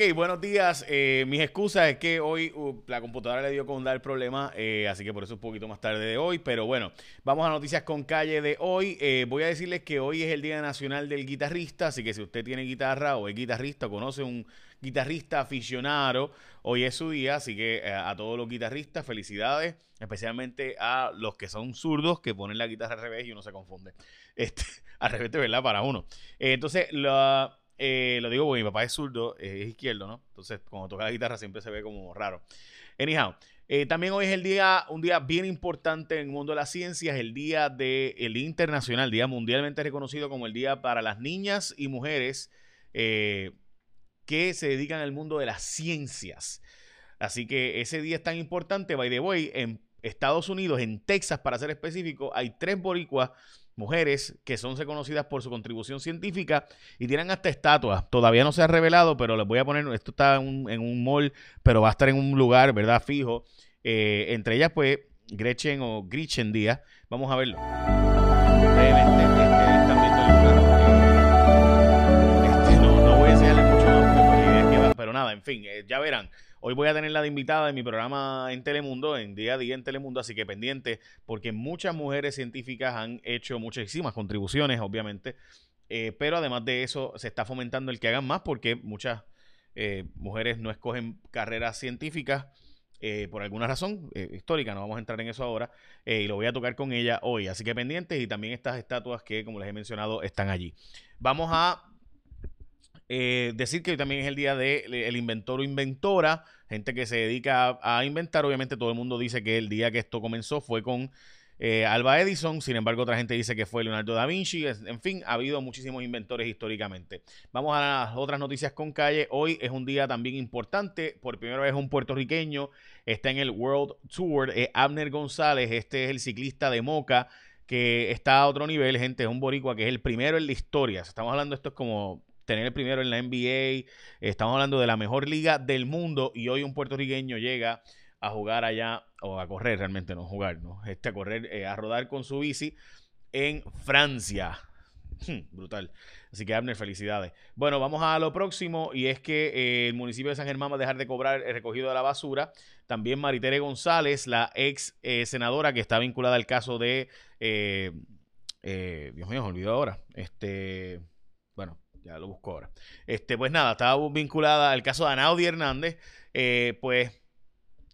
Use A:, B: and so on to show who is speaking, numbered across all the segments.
A: Ok, buenos días. Eh, mis excusas es que hoy uh, la computadora le dio con dar problema, eh, así que por eso un poquito más tarde de hoy. Pero bueno, vamos a noticias con calle de hoy. Eh, voy a decirles que hoy es el Día Nacional del Guitarrista, así que si usted tiene guitarra o es guitarrista o conoce un guitarrista aficionado, hoy es su día, así que a todos los guitarristas, felicidades, especialmente a los que son zurdos que ponen la guitarra al revés y uno se confunde. Este, al revés verdad para uno. entonces, la eh, lo digo porque mi papá es zurdo, es izquierdo, ¿no? Entonces, cuando toca la guitarra siempre se ve como raro. Anyhow, eh, también hoy es el día, un día bien importante en el mundo de las ciencias, el día de, el internacional, día mundialmente reconocido como el día para las niñas y mujeres eh, que se dedican al mundo de las ciencias. Así que ese día es tan importante, by the way, en Estados Unidos, en Texas para ser específico, hay tres boricuas mujeres que son reconocidas por su contribución científica y tienen hasta estatuas. Todavía no se ha revelado, pero les voy a poner, esto está en un, mall, pero va a estar en un lugar, ¿verdad? Fijo. Eh, entre ellas, pues, Gretchen o Gretchen Díaz. Vamos a verlo. no, voy a enseñarles mucho pero nada, en fin, eh, ya verán. Hoy voy a tener la de invitada en mi programa en Telemundo, en día a día en Telemundo, así que pendiente, porque muchas mujeres científicas han hecho muchísimas contribuciones, obviamente, eh, pero además de eso se está fomentando el que hagan más porque muchas eh, mujeres no escogen carreras científicas. Eh, por alguna razón histórica, no vamos a entrar en eso ahora, y lo voy a tocar con ella hoy. Así que pendientes y también estas estatuas que, como les he mencionado, están allí. Vamos a eh, decir que hoy también es el día del de, el inventor o inventora, gente que se dedica a, inventar. Obviamente todo el mundo dice que el día que esto comenzó fue con eh, Alba Edison, sin embargo otra gente dice que fue Leonardo da Vinci. En fin, ha habido muchísimos inventores históricamente. Vamos a las otras noticias con calle. Hoy es un día también importante. Por primera vez un puertorriqueño está en el World Tour. Abner González, este es el ciclista de Moca que está a otro nivel, gente, es un boricua que es el primero en la historia. Estamos hablando, esto es como tener el primero en la NBA. Estamos hablando de la mejor liga del mundo y hoy un puertorriqueño llega a jugar allá, o a correr realmente, no jugar, ¿no? Este, a correr, eh, a rodar con su bici en Francia. Hmm, brutal. Así que Abner, felicidades. Bueno, vamos a lo próximo y es que eh, el municipio de San Germán va a dejar de cobrar el recogido de la basura. También Maritere González, la ex eh, senadora que está vinculada al caso de... Dios mío, olvidó ahora. Este, lo busco ahora. Este, pues nada, estaba vinculada al caso de Anaudi Hernández. Eh, pues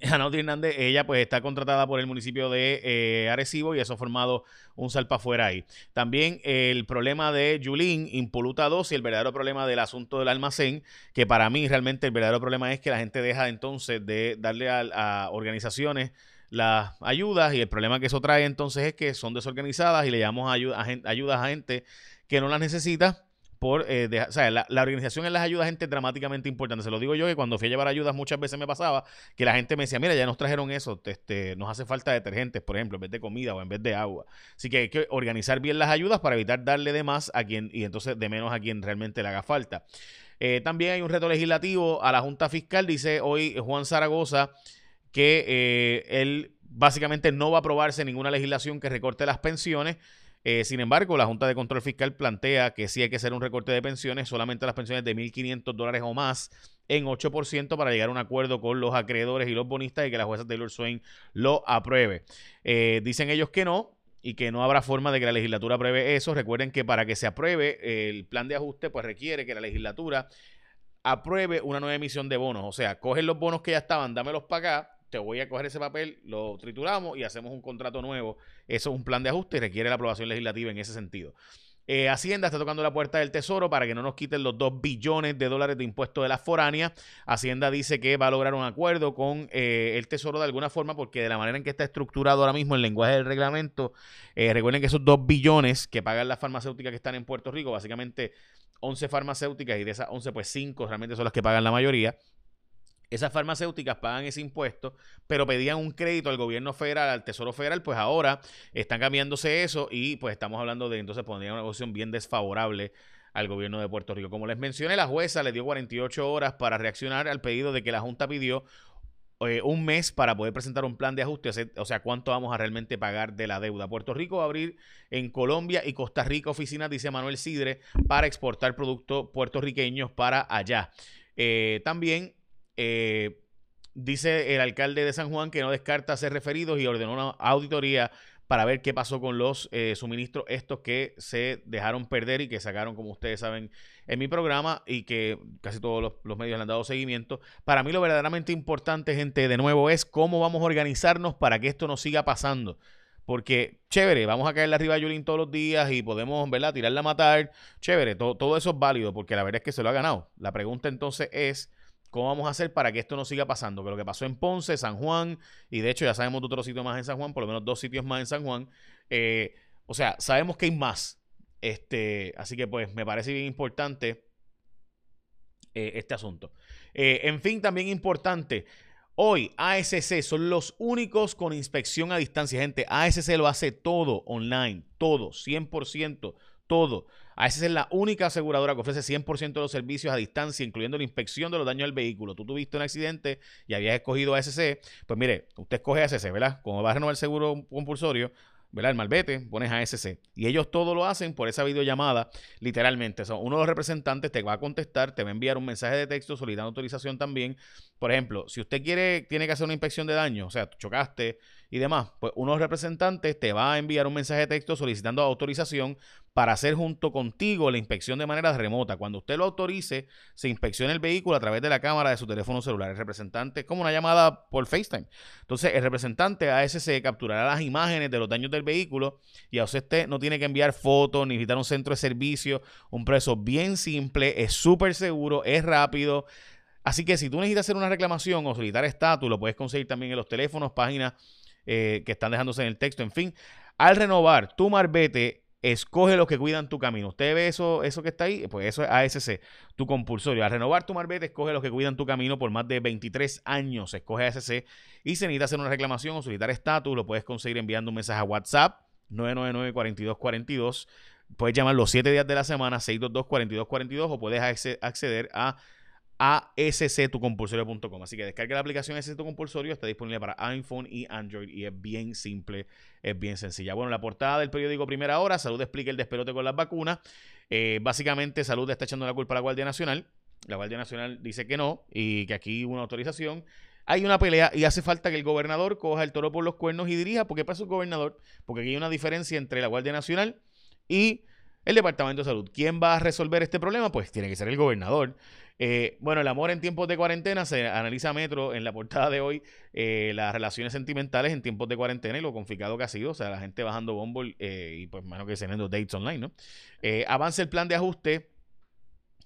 A: Anaudi Hernández, ella pues está contratada por el municipio de eh, Arecibo y eso ha formado un salpa afuera ahí. También el problema de Yulín, Impoluta 2 y el verdadero problema del asunto del almacén, que para mí realmente el verdadero problema es que la gente deja entonces de darle a, organizaciones las ayudas y el problema que eso trae entonces es que son desorganizadas y le llamamos ayuda, ayudas a gente que no las necesita por eh, o sea, la, organización en las ayudas gente dramáticamente importante. Se lo digo yo que cuando fui a llevar ayudas muchas veces me pasaba que la gente me decía, mira, ya nos trajeron eso, este, nos hace falta detergentes, por ejemplo, en vez de comida o en vez de agua. Así que hay que organizar bien las ayudas para evitar darle de más a quien y entonces de menos a quien realmente le haga falta. Eh, también hay un reto legislativo a la Junta Fiscal, dice hoy Juan Zaragoza que eh, él básicamente no va a aprobarse ninguna legislación que recorte las pensiones. Eh, sin embargo, la Junta de Control Fiscal plantea que sí hay que hacer un recorte de pensiones, solamente las pensiones de 1.500 dólares o más en 8% para llegar a un acuerdo con los acreedores y los bonistas y que la jueza Taylor Swain lo apruebe. Eh, dicen ellos que no, y que no habrá forma de que la legislatura apruebe eso. Recuerden que para que se apruebe el plan de ajuste, pues requiere que la legislatura apruebe una nueva emisión de bonos. O sea, cogen los bonos que ya estaban, dámelos para acá, te voy a coger ese papel, lo trituramos y hacemos un contrato nuevo. Eso es un plan de ajuste y requiere la aprobación legislativa en ese sentido. Eh, Hacienda está tocando la puerta del Tesoro para que no nos quiten los 2 billones de dólares de impuestos de la foránea. Hacienda dice que va a lograr un acuerdo con eh, el Tesoro de alguna forma porque de la manera en que está estructurado ahora mismo el lenguaje del reglamento, eh, recuerden que esos 2 billones que pagan las farmacéuticas que están en Puerto Rico, básicamente 11 farmacéuticas y de esas 11 pues 5 realmente son las que pagan la mayoría. Esas farmacéuticas pagan ese impuesto, pero pedían un crédito al gobierno federal, al Tesoro Federal, pues ahora están cambiándose eso y pues estamos hablando de entonces pondría una posición bien desfavorable al gobierno de Puerto Rico. Como les mencioné, la jueza le dio 48 horas para reaccionar al pedido de que la Junta pidió eh, un mes para poder presentar un plan de ajuste, o sea, cuánto vamos a realmente pagar de la deuda. Puerto Rico va a abrir en Colombia y Costa Rica oficinas, dice Manuel Sidre, para exportar productos puertorriqueños para allá. Eh, también dice el alcalde de San Juan que no descarta ser referidos y ordenó una auditoría para ver qué pasó con los eh, suministros estos que se dejaron perder y que sacaron, como ustedes saben, en mi programa y que casi todos los, medios le han dado seguimiento. Para mí lo verdaderamente importante, gente, de nuevo, es cómo vamos a organizarnos para que esto no siga pasando. Porque, chévere, vamos a caerle arriba a Yulín todos los días y podemos, ¿verdad?, tirarla a matar. Chévere, todo eso es válido porque la verdad es que se lo ha ganado. La pregunta entonces es ¿Cómo vamos a hacer para que esto no siga pasando? Que lo que pasó en Ponce, San Juan, y de hecho ya sabemos de otro sitio más en San Juan, por lo menos dos sitios más en San Juan. Eh, o sea, sabemos que hay más. Este, así que pues me parece bien importante eh, este asunto. Eh, en fin, también importante. Hoy ASC son los únicos con inspección a distancia, gente. ASC lo hace todo online, todo, 100%, todo. ASC es la única aseguradora que ofrece 100% de los servicios a distancia, incluyendo la inspección de los daños del vehículo. Tú tuviste un accidente y habías escogido ASC, pues mire, usted escoge ASC, ¿verdad? Como va a renovar el seguro compulsorio, ¿verdad? El malvete, pones ASC. Y ellos todo lo hacen por esa videollamada, literalmente. uno de los representantes te va a contestar, te va a enviar un mensaje de texto solicitando autorización también. Por ejemplo, si usted quiere, tiene que hacer una inspección de daño, o sea, chocaste y demás, pues uno de los representantes te va a enviar un mensaje de texto solicitando autorización para hacer junto contigo la inspección de manera remota. Cuando usted lo autorice, se inspecciona el vehículo a través de la cámara de su teléfono celular. El representante es como una llamada por FaceTime. Entonces, el representante ASC capturará las imágenes de los daños del vehículo y a usted no tiene que enviar fotos ni visitar un centro de servicio. Un proceso bien simple, es súper seguro, es rápido. Así que si tú necesitas hacer una reclamación o solicitar estatus, lo puedes conseguir también en los teléfonos, páginas eh, que están dejándose en el texto. En fin, al renovar tu marbete, escoge los que cuidan tu camino. ¿Usted ve eso, eso que está ahí? Pues eso es ASC, tu compulsorio. Al renovar tu marbete, escoge los que cuidan tu camino por más de 23 años. Escoge ASC y si necesitas hacer una reclamación o solicitar estatus, lo puedes conseguir enviando un mensaje a WhatsApp 999-4242. Puedes llamar los 7 días de la semana, 622-4242 o puedes acceder a asctucompulsorio.com. Así que descarga la aplicación ASC Tu Compulsorio, está disponible para iPhone y Android y es bien simple, es bien sencilla. Bueno, la portada del periódico Primera Hora, Salud explica el despelote con las vacunas. Eh, básicamente, Salud está echando la culpa a la Guardia Nacional. La Guardia Nacional dice que no y que aquí hubo una autorización. Hay una pelea y hace falta que el gobernador coja el toro por los cuernos y dirija. ¿Por qué pasa el gobernador? Porque aquí hay una diferencia entre la Guardia Nacional y el Departamento de Salud. ¿Quién va a resolver este problema? Pues tiene que ser el gobernador. Eh, bueno, el amor en tiempos de cuarentena se analiza Metro en la portada de hoy, eh, las relaciones sentimentales en tiempos de cuarentena y lo complicado que ha sido, o sea, la gente bajando bombo eh, y pues menos que teniendo dates online, ¿no? avanza el plan de ajuste,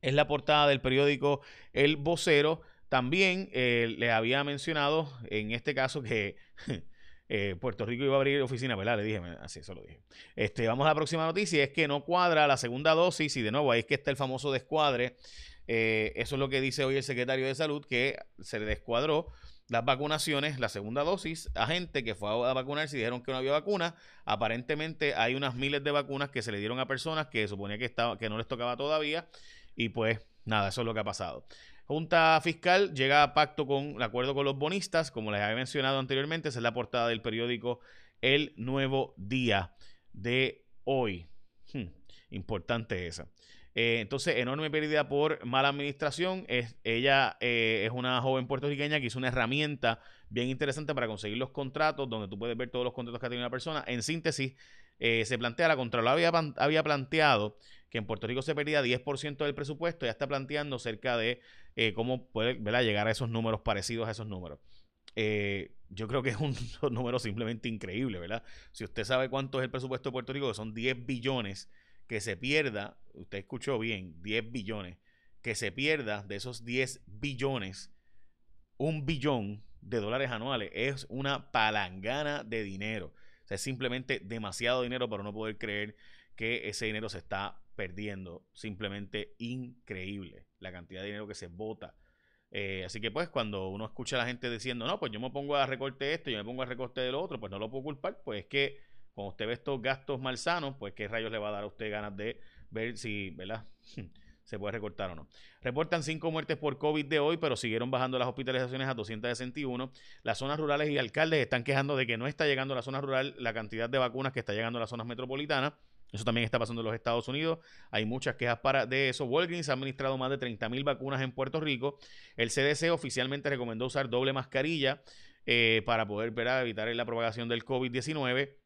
A: es la portada del periódico El Vocero. También le había mencionado en este caso que Puerto Rico iba a abrir oficina, ¿verdad? Le dije, así, eso lo dije. Este, vamos a la próxima noticia, es que no cuadra la segunda dosis y de nuevo ahí es que está el famoso descuadre eh, eso es lo que dice hoy el secretario de Salud, que se le descuadró las vacunaciones, la segunda dosis, a gente que fue a vacunarse y dijeron que no había vacuna. Aparentemente hay unas miles de vacunas que se le dieron a personas que suponía que, estaba, que no les tocaba todavía. Y pues nada, eso es lo que ha pasado. Junta Fiscal llega a pacto con el acuerdo con los bonistas, como les había mencionado anteriormente, esa es la portada del periódico El Nuevo Día de hoy. Hmm, importante esa. Eh, entonces, enorme pérdida por mala administración. Ella eh, es una joven puertorriqueña que hizo una herramienta bien interesante para conseguir los contratos, donde tú puedes ver todos los contratos que ha tenido una persona. En síntesis, eh, se plantea, la Contralora había, había planteado que en Puerto Rico se perdía 10% del presupuesto, ya está planteando cerca de cómo puede llegar a esos números parecidos a esos números. yo creo que es un número simplemente increíble, ¿verdad? Si usted sabe cuánto es el presupuesto de Puerto Rico, que son 10 billones, que se pierda, usted escuchó bien, 10 billones, que se pierda de esos 10 billones, un billón de dólares anuales, es una palangana de dinero. O sea, es simplemente demasiado dinero para no poder creer que ese dinero se está perdiendo. Simplemente increíble la cantidad de dinero que se bota. Eh, así que pues cuando uno escucha a la gente diciendo, no, pues yo me pongo a recorte esto, yo me pongo a recorte de lo otro, pues no lo puedo culpar, pues es que cuando usted ve estos gastos malsanos, pues qué rayos le va a dar a usted ganas de ver si, ¿verdad? se puede recortar o no. Reportan cinco muertes por COVID de hoy, pero siguieron bajando las hospitalizaciones a 261. Las zonas rurales y alcaldes están quejando de que no está llegando a la zona rural la cantidad de vacunas que está llegando a las zonas metropolitanas. Eso también está pasando en los Estados Unidos. Hay muchas quejas para de eso. Walgreens ha administrado más de 30 mil vacunas en Puerto Rico. El CDC oficialmente recomendó usar doble mascarilla eh, para poder evitar la propagación del COVID-19.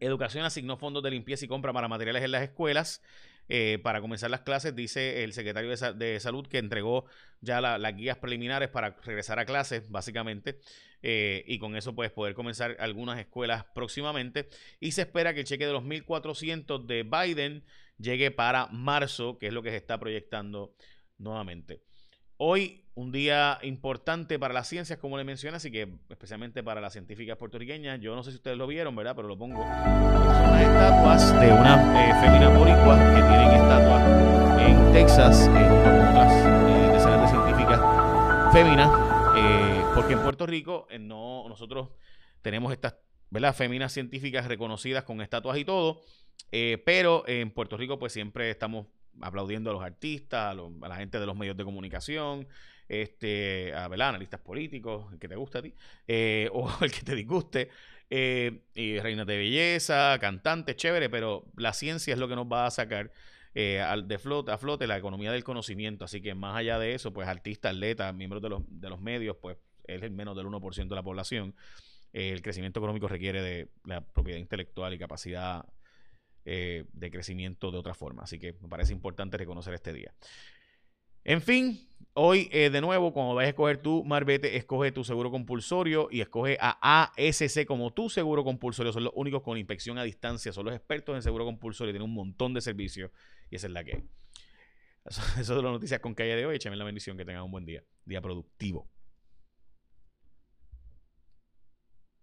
A: Educación asignó fondos de limpieza y compra para materiales en las escuelas. Eh, para comenzar las clases, dice el secretario de, Salud que entregó ya las guías preliminares para regresar a clases, básicamente, eh, y con eso pues poder comenzar algunas escuelas próximamente. Y se espera que el cheque de los 1.400 de Biden llegue para marzo, que es lo que se está proyectando nuevamente. Hoy, un día importante para las ciencias, como le mencioné, así que especialmente para las científicas puertorriqueñas. Yo no sé si ustedes lo vieron, ¿verdad? Pero lo pongo. Son unas estatuas de una eh, fémina boricua que tienen estatuas en Texas, junto con otras eh, decenas de científicas féminas, eh, porque en Puerto Rico no, nosotros tenemos estas, ¿verdad? Féminas científicas reconocidas con estatuas y todo, pero en Puerto Rico pues siempre estamos aplaudiendo a los artistas, a, la gente de los medios de comunicación, este, a analistas políticos, el que te guste a ti, eh, o el que te disguste, eh, y reinas de belleza, cantantes, chévere, pero la ciencia es lo que nos va a sacar eh, de flote, a flote la economía del conocimiento. Así que más allá de eso, pues artistas, atletas, miembros de los, de los medios, pues es el menos del 1% de la población. el crecimiento económico requiere de la propiedad intelectual y capacidad eh, de crecimiento de otra forma. Así que me parece importante reconocer este día. En fin, hoy eh, de nuevo, cuando vayas a escoger tu Marbete, escoge tu seguro compulsorio y escoge a ASC como tu seguro compulsorio. Son los únicos con inspección a distancia, son los expertos en seguro compulsorio, tienen un montón de servicios y esa es la que Eso, es las noticias con calle de hoy. Échame la bendición, que tengan un buen día, día productivo.